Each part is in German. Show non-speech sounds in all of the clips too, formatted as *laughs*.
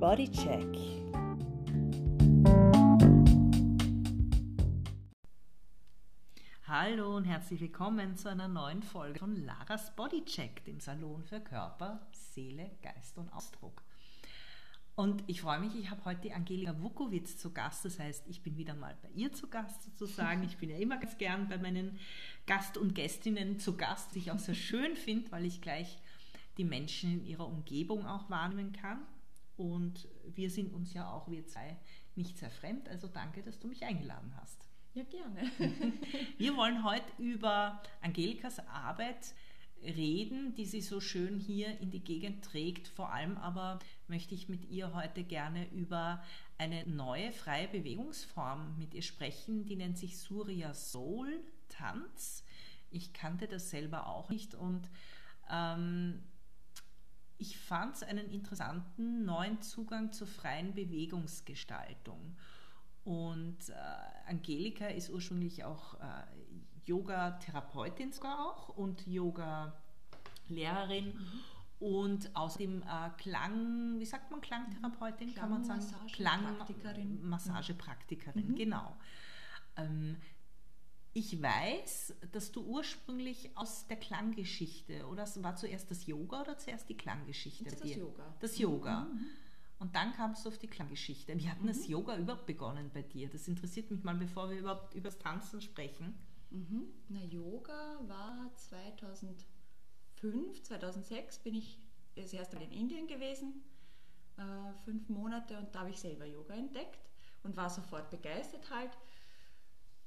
Bodycheck. Hallo und herzlich willkommen zu einer neuen Folge von Laras Bodycheck, dem Salon für Körper, Seele, Geist und Ausdruck. Und ich freue mich, ich habe heute die Angelika Wukowitz zu Gast. Das heißt, ich bin wieder mal bei ihr zu Gast sozusagen. Ich bin ja immer ganz gern bei meinen Gast und Gästinnen zu Gast, die ich auch sehr schön finde, weil ich gleich die Menschen in ihrer Umgebung auch wahrnehmen kann. Und wir sind uns ja auch, wir zwei, nicht sehr fremd. Also danke, dass du mich eingeladen hast. Ja, gerne. *laughs* Wir wollen heute über Angelikas Arbeit reden, die sie so schön hier in die Gegend trägt. Vor allem aber möchte ich mit ihr heute gerne über eine neue freie Bewegungsform mit ihr sprechen, die nennt sich Surya Soul Tanz. Ich kannte das selber auch nicht und ähm, ich fand es einen interessanten neuen Zugang zur freien Bewegungsgestaltung. Und äh, Angelika ist ursprünglich auch äh, Yoga-Therapeutin sogar auch und Yoga-Lehrerin. Mhm. Und außerdem äh, Klang, wie sagt man Klangtherapeutin, kann man sagen? Klangmassagepraktikerin. Massagepraktikerin, mhm. genau. Ähm, ich weiß, dass du ursprünglich aus der Klanggeschichte, oder war zuerst das Yoga oder zuerst die Klanggeschichte? Das, das Yoga. Das Yoga. Mhm. Und dann kamst du auf die Klanggeschichte. Wie hat mhm. das Yoga überhaupt begonnen bei dir? Das interessiert mich mal, bevor wir überhaupt über das Tanzen sprechen. Mhm. Na, Yoga war 2005, 2006 bin ich das erste Mal in Indien gewesen, äh, fünf Monate und da habe ich selber Yoga entdeckt und war sofort begeistert halt.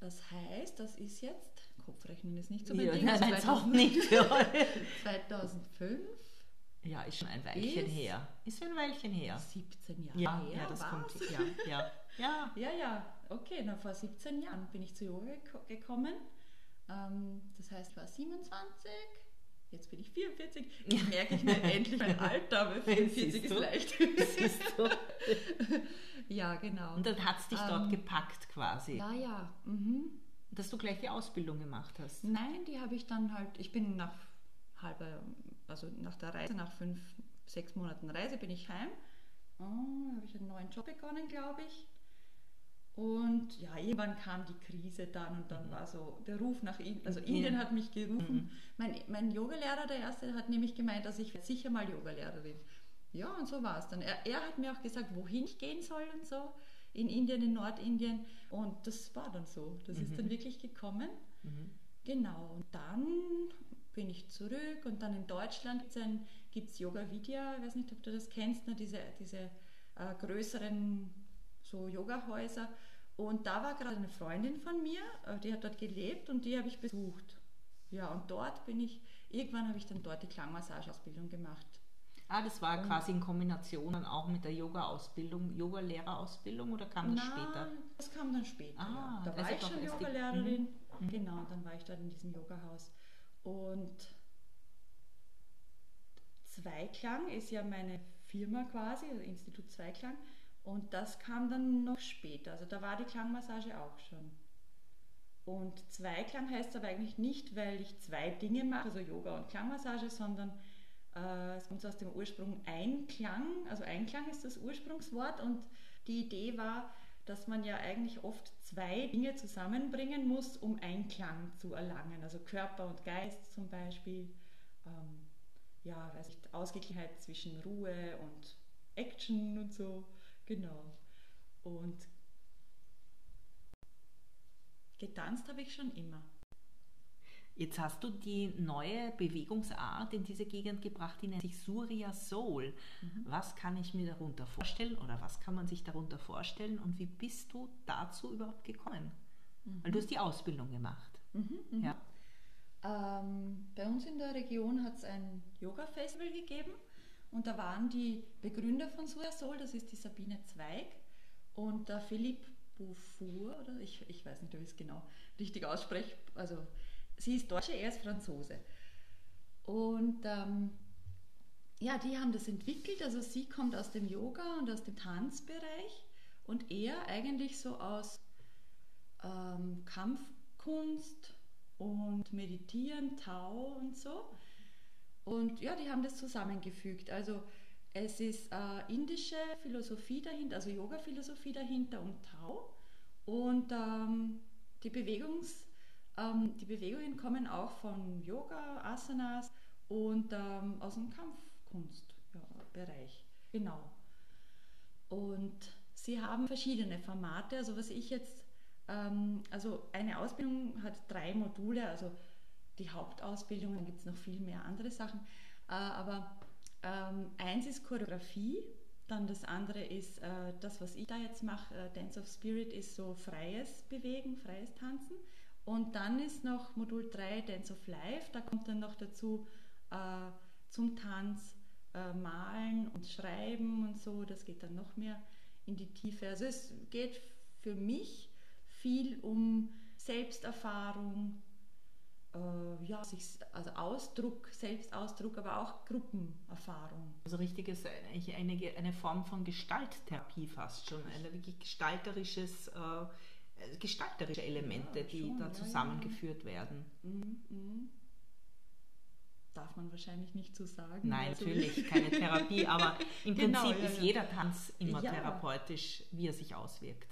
Das heißt, das ist jetzt, Kopfrechnen ist nicht so mein ja, Ding, nein, 2000, auch nicht 2005 *laughs* ja, ist schon ein Weilchen ist her. Ist ein Weilchen her. 17 Jahre ja, her. Ja, das was? kommt. Ja, ja, ja. *laughs* ja, ja. Okay, na, vor 17 Jahren bin ich zu Yoga gekommen. Ähm, das heißt, ich war 27, jetzt bin ich 44. Jetzt merke ich mir *laughs* endlich mein Alter, aber 44 ist leicht. *laughs* *laughs* ja, genau. Und dann hat es dich ähm, dort gepackt quasi. Ja, ja. Mhm. Dass du gleich die Ausbildung gemacht hast. Nein, die habe ich dann halt, ich bin nach halber also nach der Reise, nach fünf, sechs Monaten Reise bin ich heim. Oh, habe ich einen neuen Job begonnen, glaube ich. Und ja, irgendwann kam die Krise dann und dann mhm. war so der Ruf nach Indien. Also Indien hat mich gerufen. Mhm. Mein, mein Yogalehrer, der erste, hat nämlich gemeint, dass ich sicher mal Yogalehrerin. Ja, und so war es dann. Er, er hat mir auch gesagt, wohin ich gehen soll und so. In Indien, in Nordindien. Und das war dann so. Das mhm. ist dann wirklich gekommen. Mhm. Genau. Und dann bin ich zurück und dann in Deutschland gibt es Yoga Vidya, ich weiß nicht, ob du das kennst, ne, diese, diese äh, größeren so Yoga-Häuser. Und da war gerade eine Freundin von mir, äh, die hat dort gelebt und die habe ich besucht. Ja, und dort bin ich, irgendwann habe ich dann dort die Klangmassageausbildung gemacht. Ah, das war und quasi in Kombination dann auch mit der Yoga-Ausbildung, Yoga-Lehrerausbildung oder kam das Nein, später? Das kam dann später. Ah, ja. Da war ich schon Yoga-Lehrerin. Mhm. Genau, und dann war ich dort in diesem Yoga-Haus. Und Zweiklang ist ja meine Firma quasi, also Institut Zweiklang. Und das kam dann noch später. Also da war die Klangmassage auch schon. Und Zweiklang heißt aber eigentlich nicht, weil ich zwei Dinge mache, also Yoga und Klangmassage, sondern äh, es kommt aus dem Ursprung Einklang. Also Einklang ist das Ursprungswort und die Idee war, dass man ja eigentlich oft zwei Dinge zusammenbringen muss, um Einklang zu erlangen. Also Körper und Geist zum Beispiel. Ähm, ja, weiß ich, Ausgeglichenheit zwischen Ruhe und Action und so. Genau. Und getanzt habe ich schon immer. Jetzt hast du die neue Bewegungsart in diese Gegend gebracht, die nennt sich Surya Soul. Mhm. Was kann ich mir darunter vorstellen oder was kann man sich darunter vorstellen und wie bist du dazu überhaupt gekommen? Mhm. Weil du hast die Ausbildung gemacht. Mhm, mhm. ja. Ähm, bei uns in der Region hat es ein Yoga-Festival gegeben und da waren die Begründer von Surya Soul, das ist die Sabine Zweig und der Philipp Beaufour, oder ich, ich weiß nicht, ob ich es genau richtig ausspreche, also sie ist Deutsche, er ist Franzose. Und ähm, ja, die haben das entwickelt. Also sie kommt aus dem Yoga und aus dem Tanzbereich und er eigentlich so aus ähm, Kampfkunst und Meditieren, Tau und so. Und ja, die haben das zusammengefügt. Also Es ist äh, indische Philosophie dahinter, also Yoga-Philosophie dahinter und Tao. Und ähm, die, Bewegungs, ähm, die Bewegungen kommen auch von Yoga, Asanas und ähm, aus dem Kampfkunstbereich. Ja, genau. Und sie haben verschiedene Formate. Also was ich jetzt, ähm, also eine Ausbildung hat drei Module, also die Hauptausbildung, dann gibt es noch viel mehr andere Sachen. Äh, aber ähm, eins ist Choreografie, dann das andere ist äh, das, was ich da jetzt mache, äh, Dance of Spirit, ist so freies Bewegen, freies Tanzen. Und dann ist noch Modul 3 Dance of Life, da kommt dann noch dazu zum Tanz malen und schreiben und so, das geht dann noch mehr in die Tiefe. Also es geht für mich viel um Selbsterfahrung, äh, ja, sich, also Ausdruck, Selbstausdruck, aber auch Gruppenerfahrung. Also richtig ist eigentlich eine, eine Form von Gestalttherapie fast schon, ein wirklich gestalterisches, äh, gestalterische Elemente, ja, die da zusammengeführt ja, ja. werden. Mhm, mhm. Darf man wahrscheinlich nicht so sagen. Nein, also natürlich *laughs* keine Therapie, aber im genau, Prinzip ist jeder Tanz immer therapeutisch, wie er sich auswirkt.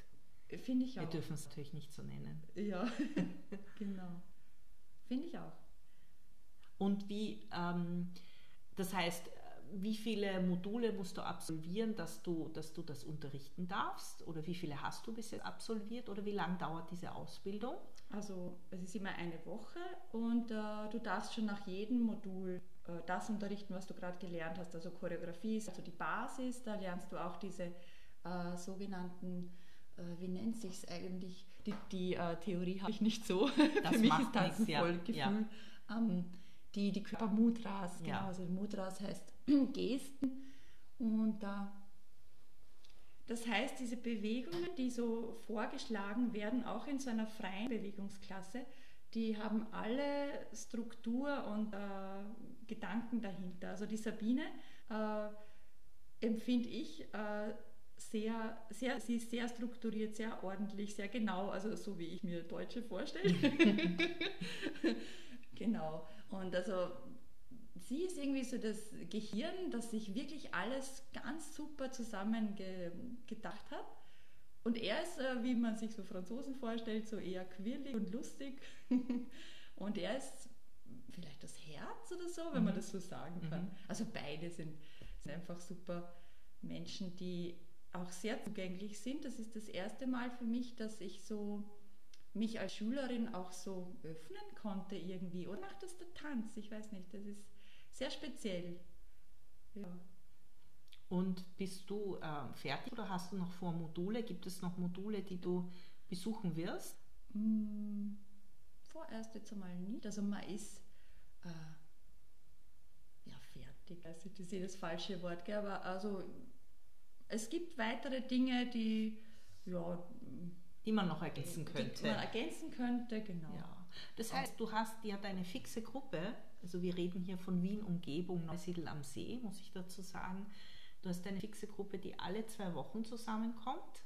Finde ich auch. Wir dürfen es natürlich nicht so nennen. Ja, *laughs* genau. Finde ich auch. Und wie, ähm, das heißt, wie viele Module musst du absolvieren, dass du, dass du das unterrichten darfst? Oder wie viele hast du bis jetzt absolviert? Oder wie lange dauert diese Ausbildung? Also es ist immer eine Woche und äh, du darfst schon nach jedem Modul äh, das unterrichten, was du gerade gelernt hast. Also Choreografie ist also die Basis, da lernst du auch diese äh, sogenannten äh, wie nennt sich es eigentlich? Die, die äh, Theorie habe ich nicht so. *laughs* Das Für mich ist das ein Vollgefühl. Ja. Ähm, die, die Körpermudras, genau. Ja. Also Mudras heißt *clears throat* Gesten. Und äh, das heißt, diese Bewegungen, die so vorgeschlagen werden, auch in so einer freien Bewegungsklasse, die haben alle Struktur und äh, Gedanken dahinter. Also die Sabine äh, empfinde ich äh, sehr, sehr, sie ist sehr strukturiert, sehr ordentlich, sehr genau, also so wie ich mir Deutsche vorstelle. *laughs* genau. Und also sie ist irgendwie so das Gehirn, das sich wirklich alles ganz super zusammen ge gedacht hat. Und er ist, äh, wie man sich so Franzosen vorstellt, so eher quirlig und lustig. *laughs* und er ist vielleicht das Herz oder so, wenn mhm. man das so sagen kann. Mhm. Also beide sind, sind einfach super Menschen, die auch sehr zugänglich sind. Das ist das erste Mal für mich, dass ich so mich als Schülerin auch so öffnen konnte irgendwie. Oder macht das der Tanz? Ich weiß nicht, das ist sehr speziell. Ja. Und bist du äh, fertig oder hast du noch vor Module? Gibt es noch Module, die du besuchen wirst? Mm, vorerst jetzt einmal nicht. Also man ist äh, ja fertig. Also das ist das falsche Wort, gell? aber also es gibt weitere Dinge, die, ja, die man noch ergänzen könnte. Die man ergänzen könnte, genau. Ja. Das heißt, du hast ja deine fixe Gruppe, also wir reden hier von Wien Umgebung, Neusiedl am See, muss ich dazu sagen. Du hast eine fixe Gruppe, die alle zwei Wochen zusammenkommt.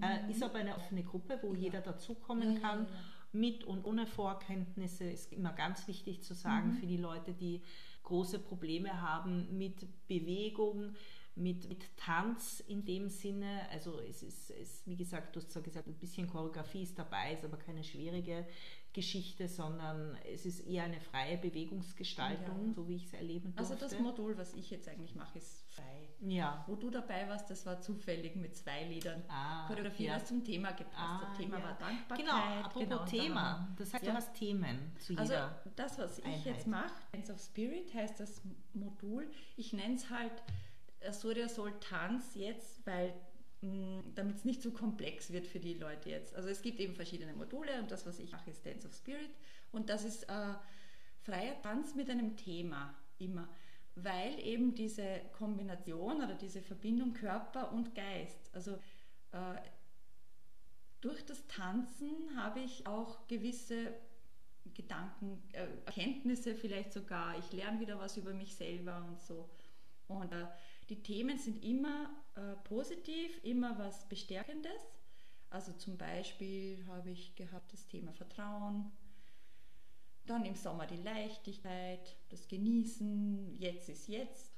Äh, mhm. Äh, ist aber eine offene Gruppe, wo ja. jeder dazukommen ja, kann. Ja, mit und ohne Vorkenntnisse ist immer ganz wichtig zu sagen mhm. für die Leute, die große Probleme haben mit Bewegung, mit, mit Tanz in dem Sinne. Also es ist, es, wie gesagt, du hast zwar gesagt, ein bisschen Choreografie ist dabei, ist aber keine schwierige Geschichte, sondern es ist eher eine freie Bewegungsgestaltung, ja. so wie ich es erleben durfte. Also das Modul, was ich jetzt eigentlich mache, ist frei. Ja. Wo du dabei warst, das war zufällig mit zwei Liedern. Ah, Choreografie, ja. das zum Thema gepasst ah, Das Thema ja. war Dankbarkeit. Genau, apropos genau, Thema. Das heißt, ja. du hast Themen zu also jeder Also das, was Einheit. ich jetzt mache, Dance of Spirit heißt das Modul. Ich nenne es halt Surya Soul Tanz jetzt, weil mm, damit es nicht zu komplex wird für die Leute jetzt. Also es gibt eben verschiedene Module und das, was ich mache, ist Dance of Spirit und das ist äh, freier Tanz mit einem Thema immer, weil eben diese Kombination oder diese Verbindung Körper und Geist, also äh, durch das Tanzen habe ich auch gewisse Gedanken, äh, Erkenntnisse vielleicht sogar. Ich lerne wieder was über mich selber und so. Und äh, die Themen sind immer äh, positiv, immer was Bestärkendes. Also zum Beispiel habe ich gehabt das Thema Vertrauen, dann im Sommer die Leichtigkeit, das Genießen, jetzt ist jetzt.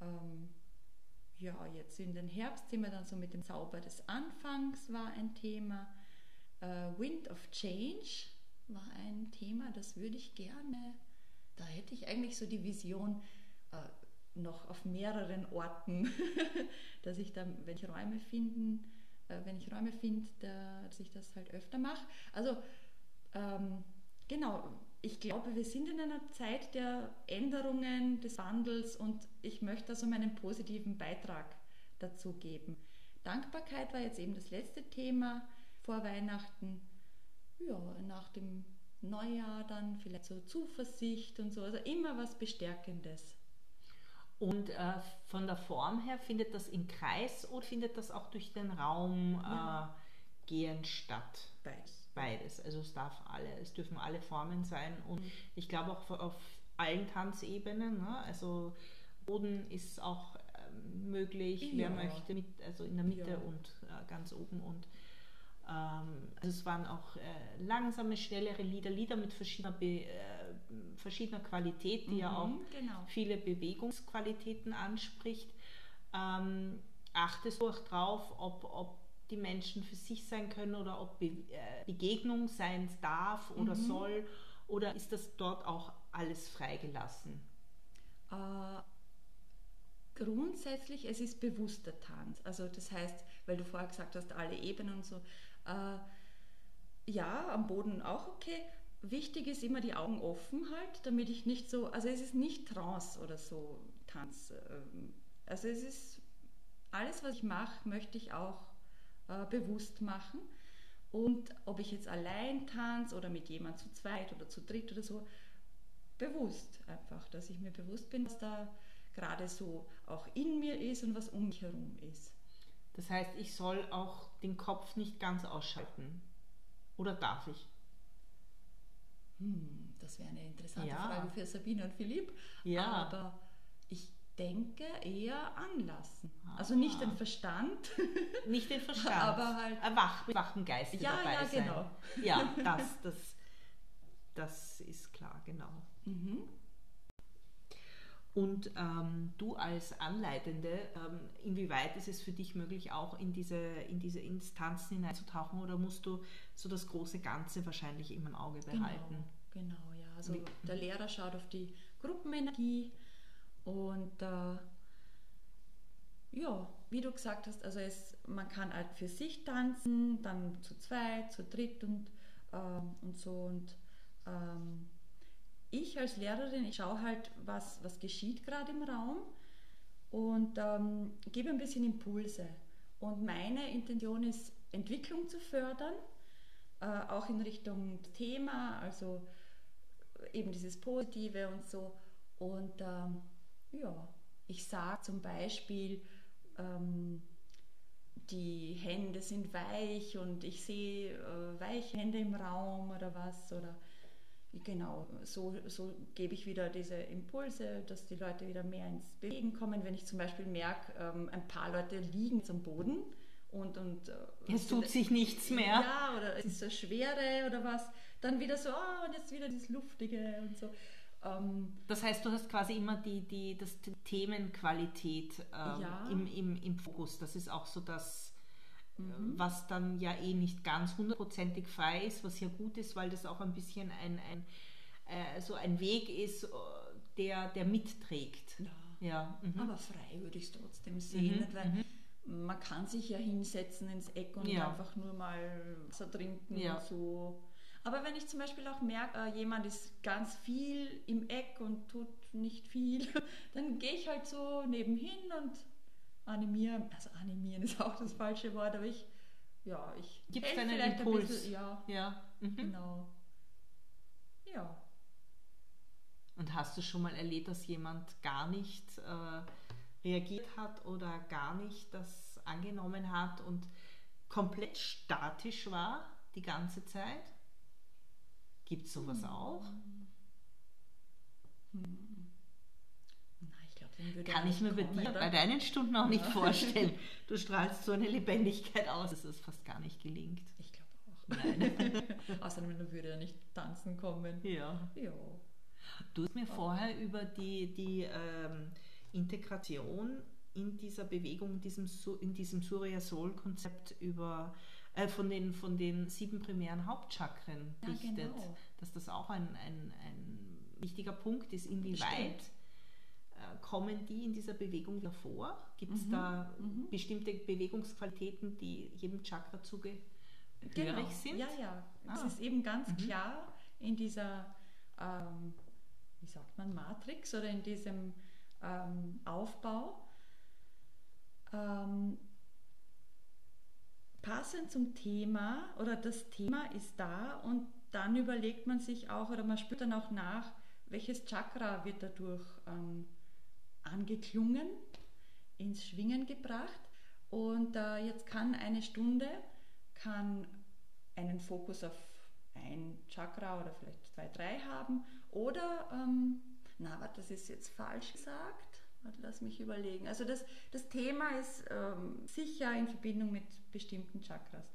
Ähm, ja, jetzt in den Herbst sind wir dann so mit dem Zauber des Anfangs war ein Thema. Äh, Wind of Change war ein Thema, das würde ich gerne, da hätte ich eigentlich so die Vision, äh, noch auf mehreren Orten, *laughs* dass ich dann, wenn ich Räume finden, äh, wenn ich Räume finde, dass ich das halt öfter mache. Also ähm, genau, ich glaube, wir sind in einer Zeit der Änderungen, des Wandels und ich möchte also meinen positiven Beitrag dazu geben. Dankbarkeit war jetzt eben das letzte Thema vor Weihnachten. Ja, nach dem Neujahr dann vielleicht so Zuversicht und so, also immer was Bestärkendes. Und äh, von der Form her findet das im Kreis oder findet das auch durch den Raum ja. äh, gehen statt? Beides. Beides. Also es darf alle, es dürfen alle Formen sein und mhm. ich glaube auch auf allen Tanzebenen. Ne? Also Boden ist auch ähm, möglich, ja. wer möchte, mit, also in der Mitte ja. und äh, ganz oben und ähm, also es waren auch äh, langsame, schnellere Lieder, Lieder mit verschiedener, Be, äh, verschiedener Qualität, die mhm, ja auch genau. viele Bewegungsqualitäten anspricht. Ähm, achtest du auch drauf, ob, ob die Menschen für sich sein können oder ob Be äh, Begegnung sein darf oder mhm. soll oder ist das dort auch alles freigelassen? Äh, grundsätzlich, es ist bewusster Tanz. Also das heißt, weil du vorher gesagt hast, alle Ebenen und so, äh, ja, am Boden auch okay. Wichtig ist immer die Augen offen halt, damit ich nicht so, also es ist nicht Trance oder so Tanz. Ähm, also es ist alles, was ich mache, möchte ich auch äh, bewusst machen. Und ob ich jetzt allein tanze oder mit jemand zu zweit oder zu dritt oder so, bewusst einfach, dass ich mir bewusst bin, was da gerade so auch in mir ist und was um mich herum ist. Das heißt, ich soll auch den Kopf nicht ganz ausschalten. Oder darf ich? Hm, das wäre eine interessante ja. Frage für Sabine und Philipp. Ja. Aber ich denke eher anlassen. Ah. Also nicht den Verstand. *laughs* Nicht den Verstand. aber halt. Erwach, wachen Geiste ja, dabei ja, sein. Genau. Ja, *laughs* das, das, das ist klar, genau. Mhm. Und ähm, du als Anleitende, ähm, inwieweit ist es für dich möglich, auch in diese, in diese Instanzen hineinzutauchen oder musst du so das große Ganze wahrscheinlich immer im Auge genau, behalten? Genau, genau ja. Also der Lehrer schaut auf die Gruppenenergie und äh, ja, wie du gesagt hast, also es, man kann halt für sich tanzen, dann zu zweit, zu dritt und, ähm, und so und ähm, ich als Lehrerin, ich schaue halt, was, was geschieht gerade im Raum und ähm, gebe ein bisschen Impulse. Und meine Intention ist, Entwicklung zu fördern, äh, auch in Richtung Thema, also eben dieses Positive und so. Und ähm, ja, ich sage zum Beispiel, ähm, die Hände sind weich und ich sehe äh, weiche Hände im Raum oder was. Oder genau, so, so gebe ich wieder diese Impulse, dass die Leute wieder mehr ins Bewegen kommen. Wenn ich zum Beispiel merke, ähm, ein paar Leute liegen zum Boden und, und äh, es tut sich nichts mehr. Ja, oder es ist so Schwere oder was, dann wieder so, oh, und jetzt wieder das Luftige und so. Ähm, das heißt, du hast quasi immer die, die das Themenqualität ähm, ja. im, im, im Fokus. Das ist auch so das Mhm. was dann ja eh nicht ganz hundertprozentig frei ist, was ja gut ist, weil das auch ein bisschen ein, ein äh, so ein Weg ist, äh, der, der mitträgt. Ja. ja. Mhm. Aber frei würde ich es trotzdem sehen, mhm. weil mhm. man kann sich ja hinsetzen ins Eck und ja. einfach nur mal Wasser trinken ja. und so. Aber wenn ich zum Beispiel auch merke, äh, jemand ist ganz viel im Eck und tut nicht viel, *laughs* dann gehe ich halt so nebenhin und animieren, also animieren ist auch das falsche Wort, aber ich, ja, ich gebe vielleicht Impuls. ein bisschen, ja, ja. Mhm. genau, ja. Und hast du schon mal erlebt, dass jemand gar nicht äh, reagiert hat oder gar nicht das angenommen hat und komplett statisch war die ganze Zeit? Gibt es sowas hm. auch? Hm. Kann ich mir bei dir, bei deinen Stunden auch nicht vorstellen. *laughs* Du strahlst so eine Lebendigkeit aus, dass es fast gar nicht gelingt. Ich glaube auch. Nein. *laughs* Außerdem würde er nicht tanzen kommen. Ja. ja. Du hast mir vorher über die, die ähm, Integration in dieser Bewegung, diesem, in diesem Surya Soul-Konzept über äh, von, den, von den sieben primären Hauptchakren Ja, berichtet, genau. dass das auch ein, ein, ein wichtiger Punkt ist, inwieweit kommen die in dieser Bewegung hervor? Gibt es Mhm, da mhm. bestimmte Bewegungsqualitäten, die jedem Chakra zugehörig sind? Ja, ja. Es Ah. ist eben ganz Mhm. klar in dieser, ähm, wie sagt man, Matrix oder in diesem ähm, Aufbau. Ähm, passend zum Thema oder das Thema ist da und dann überlegt man sich auch oder man spürt dann auch nach, welches Chakra wird dadurch ähm, angeklungen, ins Schwingen gebracht. Und äh, jetzt kann eine Stunde kann einen Fokus auf ein Chakra oder vielleicht zwei, drei haben. Oder, ähm, na, warte, das ist jetzt falsch gesagt. Warte, lass mich überlegen. Also das, das Thema ist ähm, sicher in Verbindung mit bestimmten Chakras.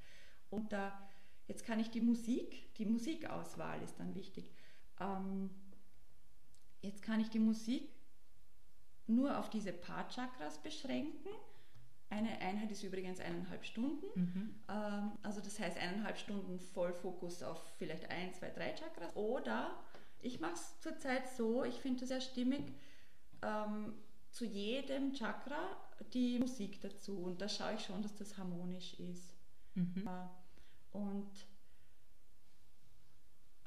Und da, jetzt kann ich die Musik, die Musikauswahl ist dann wichtig. Ähm, jetzt kann ich die Musik nur auf diese paar Chakras beschränken. Eine Einheit ist übrigens eineinhalb Stunden. Mhm. Ähm, also das heißt eineinhalb Stunden Vollfokus auf vielleicht ein, zwei, drei Chakras. Oder ich mache es zurzeit so, ich finde es sehr stimmig, ähm, zu jedem Chakra die Musik dazu. Und da schaue ich schon, dass das harmonisch ist. Mhm. Äh, und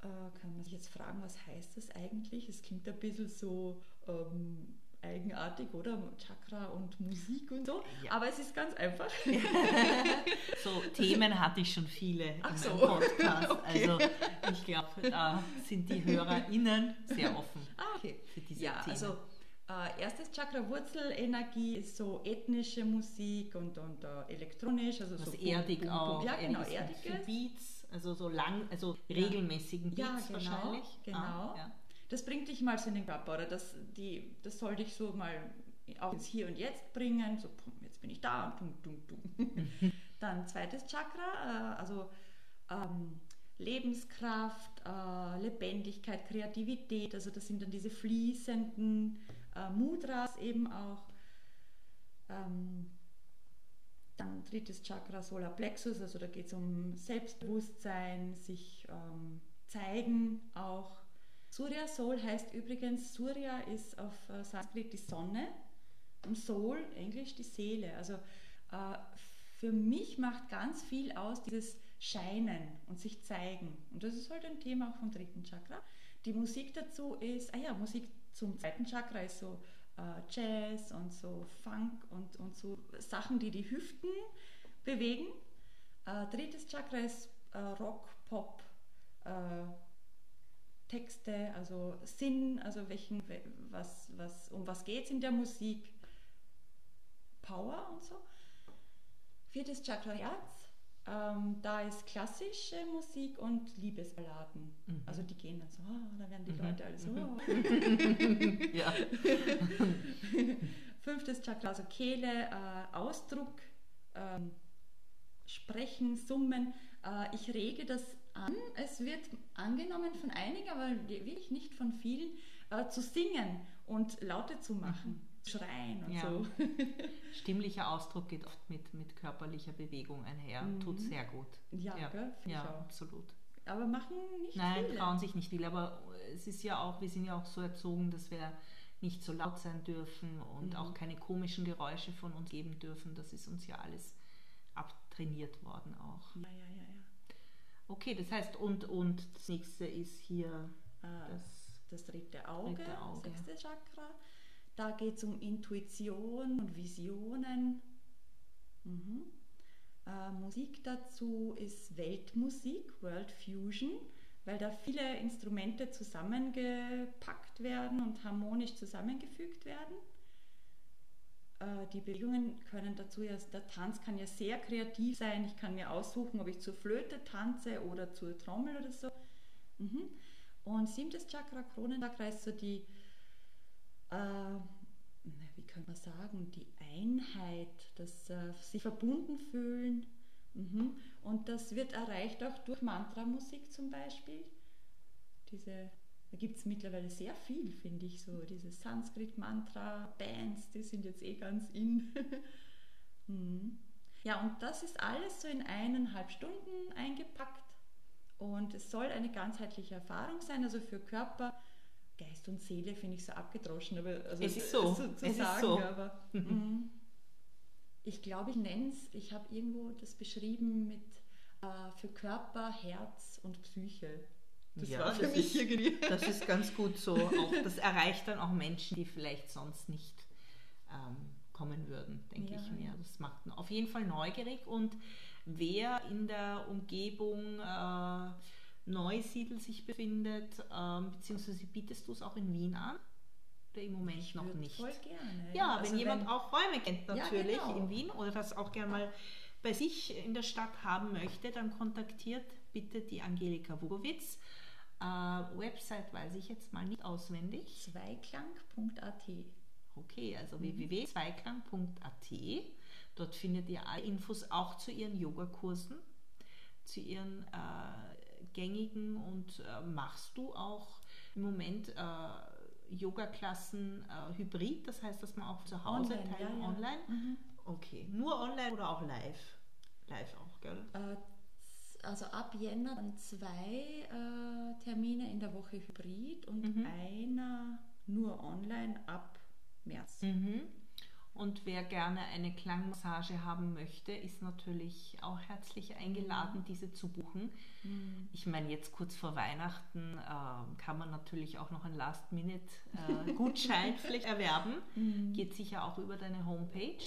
äh, kann man sich jetzt fragen, was heißt das eigentlich? Es klingt ein bisschen so ähm, eigenartig, oder? Chakra und Musik und so. Ja. Aber es ist ganz einfach. *laughs* So Themen hatte ich schon viele Ach in so. Podcast. *laughs* Okay. Also ich glaube, da sind die HörerInnen sehr offen Ah, okay. für diese Ja, Themen. also äh, erstes Chakra Wurzelenergie ist so ethnische Musik und, und äh, elektronisch, also was so erdig Bum, Bum, Bum. auch. Ja, genau, erdig erdiges. Beats, also so lang, also Ja. regelmäßigen Ja, Beats genau, wahrscheinlich. genau. Ah, ja. Das bringt dich mal so in den Körper, oder? Das, die, das soll dich so mal auch ins Hier und Jetzt bringen. So, jetzt bin ich da und tum, tum, tum. *laughs* Dann zweites Chakra, äh, also ähm, Lebenskraft, äh, Lebendigkeit, Kreativität. Also das sind dann diese fließenden äh, Mudras eben auch. Ähm, dann drittes Chakra Solarplexus, also da geht es um Selbstbewusstsein, sich ähm, zeigen auch. Surya Sol heißt übrigens, Surya ist auf äh, Sanskrit die Sonne und Sol, Englisch die Seele. Also äh, für mich macht ganz viel aus dieses Scheinen und sich zeigen. Und das ist halt ein Thema auch vom dritten Chakra. Die Musik dazu ist, ah ja, Musik zum zweiten Chakra ist so äh, Jazz und so Funk und, und so Sachen, die die Hüften bewegen. Äh, drittes Chakra ist äh, Rock, Pop, äh, Texte, also Sinn, also welchen, was, was, um was geht es in der Musik, Power und so. Viertes Chakra Herz, ähm, da ist klassische Musik und Liebesballaden. Mhm. Also die gehen dann so, oh, da werden die Mhm. Leute alle so. *laughs* Oh. *laughs* Ja. *laughs* Fünftes Chakra, also Kehle, äh, Ausdruck, ähm, Sprechen, Summen. Äh, ich rege das an. Es wird angenommen von einigen, aber wirklich nicht von vielen, äh, zu singen und Laute zu machen, schreien und Ja. so. *laughs* Stimmlicher Ausdruck geht oft mit, mit körperlicher Bewegung einher. Mhm. Tut sehr gut. Ja, Ja. gell? Ja, absolut. Aber machen nicht Nein, viele. trauen sich nicht viele, aber es ist ja auch, wir sind ja auch so erzogen, dass wir nicht so laut sein dürfen und Mhm. auch keine komischen Geräusche von uns geben dürfen. Das ist uns ja alles abtrainiert worden auch. Ja, ja, ja, Okay, das heißt, und, und das nächste ist hier. Äh, das. das dritte Auge, Dritte Auge. sechste Chakra. Da geht es um Intuition und Visionen. Mhm. Äh, Musik dazu ist Weltmusik, World Fusion, weil da viele Instrumente zusammengepackt werden und harmonisch zusammengefügt werden. Äh, die Bewegungen können dazu ja, der Tanz kann ja sehr kreativ sein. Ich kann mir aussuchen, ob ich zur Flöte tanze oder zur Trommel oder so. Mhm. Und siebtes Chakra, Kronenchakra, ist so die, äh, wie kann man sagen, die Einheit, das äh, sich verbunden fühlen. Mhm. Und das wird erreicht auch durch Mantramusik zum Beispiel. Diese Da gibt es mittlerweile sehr viel, finde ich, so diese Sanskrit-Mantra, Bands, die sind jetzt eh ganz in. *laughs* hm. Ja, und das ist alles so in eineinhalb Stunden eingepackt. Und es soll eine ganzheitliche Erfahrung sein, also für Körper, Geist und Seele finde ich so abgedroschen, aber also es ist so, so zu es sagen, ist so. aber *laughs* mm, ich glaube, ich nenne es, ich habe irgendwo das beschrieben mit äh, für Körper, Herz und Psyche. Das ja, war für das mich ist, irgendwie. *laughs* Das ist ganz gut so. *laughs* Auch, das erreicht dann auch Menschen, die vielleicht sonst nicht ähm, kommen würden, denke ja. ich mir. Das macht auf jeden Fall neugierig und wer in der Umgebung äh, Neusiedl sich befindet, ähm, beziehungsweise bietest du es auch in Wien an? Oder im Moment ich noch nicht? Voll gerne. Ja, also wenn jemand wenn, auch Räume kennt natürlich ja, genau. in Wien oder das auch gerne mal bei sich in der Stadt haben möchte, dann kontaktiert bitte die Angelika Wugowitz. Äh, Website weiß ich jetzt mal nicht auswendig. Zweiklang.at Okay, also mhm. www.zweiklang.at. Dort findet ihr alle Infos auch zu ihren Yogakursen, zu ihren äh, gängigen und äh, machst du auch im Moment äh, Yoga-Klassen äh, hybrid, das heißt, dass man auch zu Hause online, teilen, ja, ja. online? Mhm. Okay, nur online oder auch live? Live auch, gell? Äh, also ab Jänner dann zwei äh, Termine in der Woche hybrid und Mhm. einer nur online ab März. Mhm. Und wer gerne eine Klangmassage haben möchte, ist natürlich auch herzlich eingeladen, diese zu buchen. Mhm. Ich meine, jetzt kurz vor Weihnachten äh, kann man natürlich auch noch einen Last-Minute-Gutschein *laughs* vielleicht erwerben. Mhm. Geht sicher auch über deine Homepage.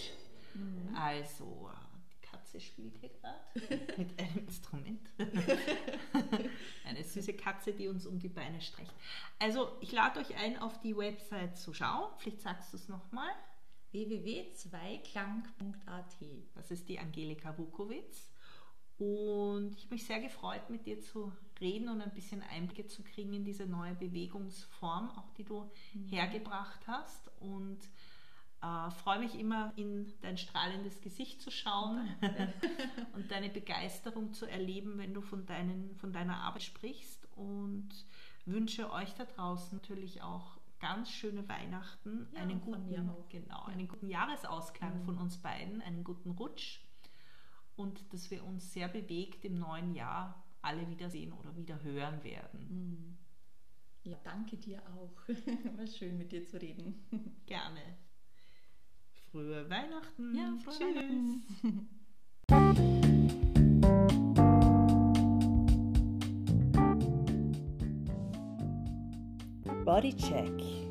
Mhm. Also, die Katze spielt hier gerade *laughs* mit einem Instrument. *laughs* Eine süße Katze, die uns um die Beine streicht. Also, ich lade euch ein, auf die Website zu schauen. Vielleicht sagst du es nochmal. www.zweiklang.at Das ist die Angelika Wukowitz. Und ich habe mich sehr gefreut, mit dir zu reden und ein bisschen Einblicke zu kriegen in diese neue Bewegungsform, auch die du Mhm. hergebracht hast. Und äh, freue mich immer, in dein strahlendes Gesicht zu schauen *laughs* und deine Begeisterung zu erleben, wenn du von, deinen, von deiner Arbeit sprichst. Und wünsche euch da draußen natürlich auch ganz schöne Weihnachten, Ja, einen guten, genau, einen guten Jahresausklang Mhm. von uns beiden, einen guten Rutsch und dass wir uns sehr bewegt im neuen Jahr alle wiedersehen oder wieder hören werden. Mhm. Ja, danke dir auch. *laughs* War schön mit dir zu reden. Gerne. Fröhe Weihnachten. Ja, frohe Tschüss. Weihnachten. Bodycheck.